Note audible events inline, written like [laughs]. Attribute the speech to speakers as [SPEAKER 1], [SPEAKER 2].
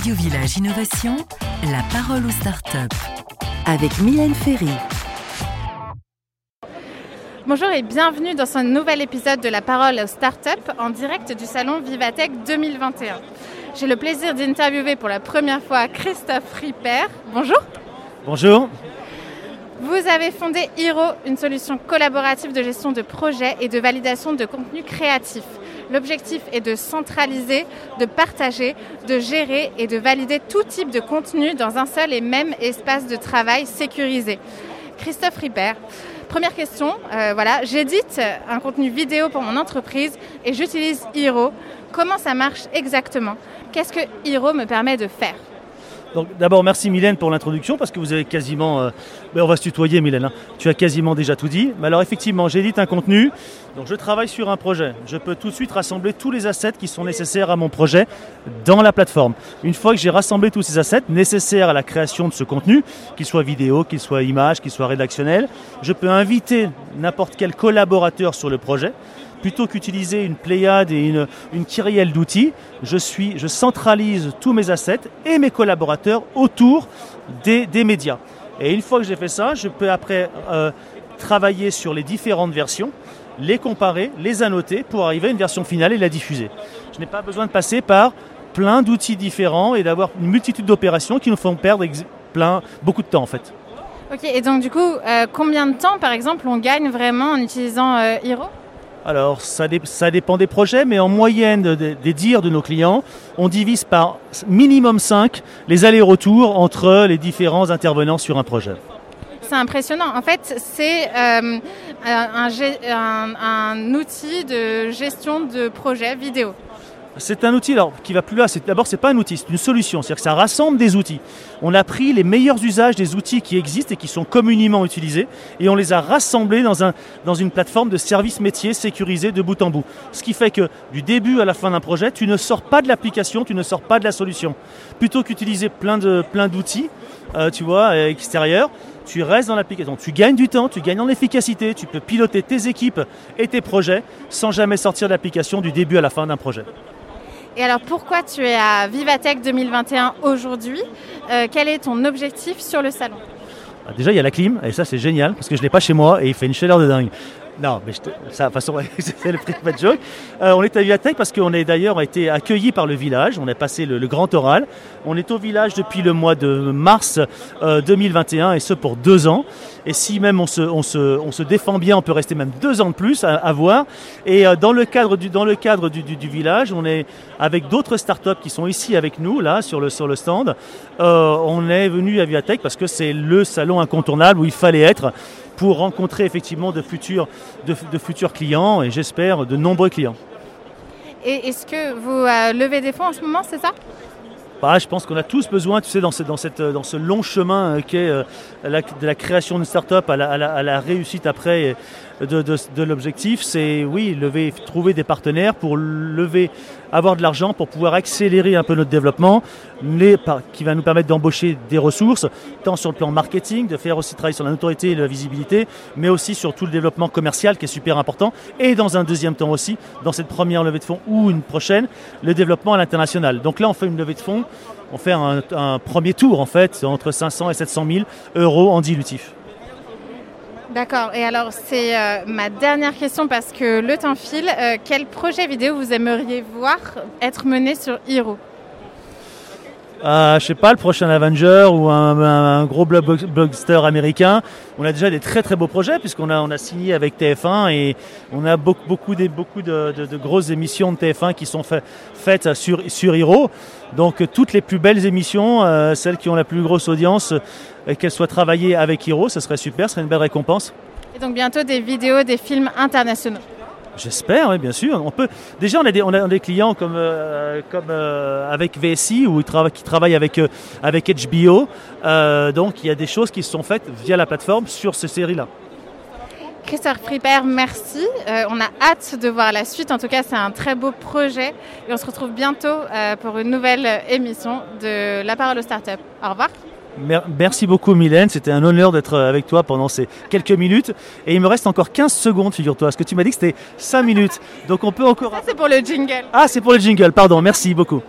[SPEAKER 1] Radio Village Innovation, la parole aux startups. Avec Mylène Ferry.
[SPEAKER 2] Bonjour et bienvenue dans ce nouvel épisode de La Parole aux startups en direct du salon Vivatech 2021. J'ai le plaisir d'interviewer pour la première fois Christophe Ripper. Bonjour.
[SPEAKER 3] Bonjour.
[SPEAKER 2] Vous avez fondé Hiro, une solution collaborative de gestion de projets et de validation de contenu créatif. L'objectif est de centraliser, de partager, de gérer et de valider tout type de contenu dans un seul et même espace de travail sécurisé. Christophe Ripper, première question, euh, voilà, j'édite un contenu vidéo pour mon entreprise et j'utilise Hiro. Comment ça marche exactement? Qu'est-ce que Hiro me permet de faire?
[SPEAKER 3] Donc d'abord merci Mylène pour l'introduction parce que vous avez quasiment, euh, ben, on va se tutoyer Mylène, hein. tu as quasiment déjà tout dit. Mais alors effectivement j'édite un contenu, donc je travaille sur un projet. Je peux tout de suite rassembler tous les assets qui sont nécessaires à mon projet dans la plateforme. Une fois que j'ai rassemblé tous ces assets nécessaires à la création de ce contenu, qu'il soit vidéo, qu'il soit image, qu'il soit rédactionnel, je peux inviter n'importe quel collaborateur sur le projet plutôt qu'utiliser une pléiade et une, une kyrielle d'outils, je, je centralise tous mes assets et mes collaborateurs autour des, des médias. Et une fois que j'ai fait ça, je peux après euh, travailler sur les différentes versions, les comparer, les annoter pour arriver à une version finale et la diffuser. Je n'ai pas besoin de passer par plein d'outils différents et d'avoir une multitude d'opérations qui nous font perdre plein, beaucoup de temps en fait.
[SPEAKER 2] Ok, et donc du coup, euh, combien de temps par exemple on gagne vraiment en utilisant euh, Hero?
[SPEAKER 3] Alors, ça, dépend des projets, mais en moyenne des dires de nos clients, on divise par minimum 5 les allers-retours entre les différents intervenants sur un projet.
[SPEAKER 2] C'est impressionnant. En fait, c'est euh, un, outil de gestion de projet vidéo.
[SPEAKER 3] C'est un outil alors, qui va plus là. D'abord, ce n'est pas un outil, c'est une solution. C'est-à-dire que ça rassemble des outils. On a pris les meilleurs usages des outils qui existent et qui sont communément utilisés et on les a rassemblés dans, un, dans une plateforme de service métier sécurisée de bout en bout. Ce qui fait que du début à la fin d'un projet, tu ne sors pas de l'application, tu ne sors pas de la solution. Plutôt qu'utiliser plein d'outils, plein euh, tu vois, extérieurs, tu restes dans l'application. Tu gagnes du temps, tu gagnes en efficacité, tu peux piloter tes équipes et tes projets sans jamais sortir de l'application du début à la fin d'un projet.
[SPEAKER 2] Et alors pourquoi tu es à Vivatech 2021 aujourd'hui? Euh, Quel est ton objectif sur le salon?
[SPEAKER 3] Bah, Déjà il y a la clim et ça c'est génial parce que je ne l'ai pas chez moi et il fait une chaleur de dingue. Non, mais ça, de toute façon, [laughs] c'est le prix de joke. Euh, on est à Vivatech parce qu'on est d'ailleurs été accueillis par le village. On a passé le, grand oral. On est au village depuis le mois de mars 2021 euh, et ce pour deux ans. Et si même on se, défend bien, on peut rester même deux ans de plus à, voir. Et euh, dans le cadre, du, village, on est avec d'autres startups qui sont ici avec nous, là, sur le, sur le stand. on est venu à Vivatech parce que c'est le salon incontournable où il fallait être pour rencontrer effectivement de futurs, de, futurs clients et j'espère de nombreux clients.
[SPEAKER 2] Et est-ce que vous euh, levez des fonds en ce moment, c'est ça?
[SPEAKER 3] Bah, je pense qu'on a tous besoin, tu sais, dans ce, dans cette, dans ce long chemin euh, qui est euh, de la création d'une start-up à la, à la, réussite après de, l'objectif, c'est oui, lever, trouver des partenaires pour lever, avoir de l'argent pour pouvoir accélérer un peu notre développement, qui va nous permettre d'embaucher des ressources, tant sur le plan marketing, de faire aussi travailler sur la notoriété et la visibilité, mais aussi sur tout le développement commercial qui est super important, et dans un deuxième temps aussi, dans cette première levée de fonds ou une prochaine, le développement à l'international. Donc là, on fait une levée de fonds, on fait un, un premier tour en fait, entre 500 et 700 000 euros en dilutif.
[SPEAKER 2] D'accord. Et alors, c'est euh, ma dernière question parce que le temps file. Euh, quel projet vidéo vous aimeriez voir être mené sur Hero
[SPEAKER 3] euh, je sais pas, le prochain Avenger ou un, gros blockbuster américain. On a déjà des très très beaux projets puisqu'on a, signé avec TF1 et on a beaucoup, beaucoup, de, beaucoup grosses émissions de TF1 qui sont faites sur, sur Hero. Donc toutes les plus belles émissions, euh, celles qui ont la plus grosse audience, euh, qu'elles soient travaillées avec Hero, ce serait super, ce serait une belle récompense.
[SPEAKER 2] Et donc bientôt des vidéos, des films internationaux.
[SPEAKER 3] J'espère, bien sûr. On peut déjà on a des, des clients comme euh, comme avec VSI ou qui travaillent avec avec HBO. donc il y a des choses qui se sont faites via la plateforme sur ces séries là.
[SPEAKER 2] Christophe Fripper, merci. Euh, on a hâte de voir la suite. En tout cas, c'est un très beau projet. Et on se retrouve bientôt euh, pour une nouvelle émission de La Parole aux Startups. Au revoir.
[SPEAKER 3] Merci beaucoup Mylène, c'était un honneur d'être avec toi pendant ces quelques minutes. Et il me reste encore 15 secondes, figure-toi, parce que tu m'as dit que c'était 5 minutes. Donc on peut encore...
[SPEAKER 2] Ça c'est pour le jingle.
[SPEAKER 3] Ah c'est pour le jingle, pardon, merci beaucoup.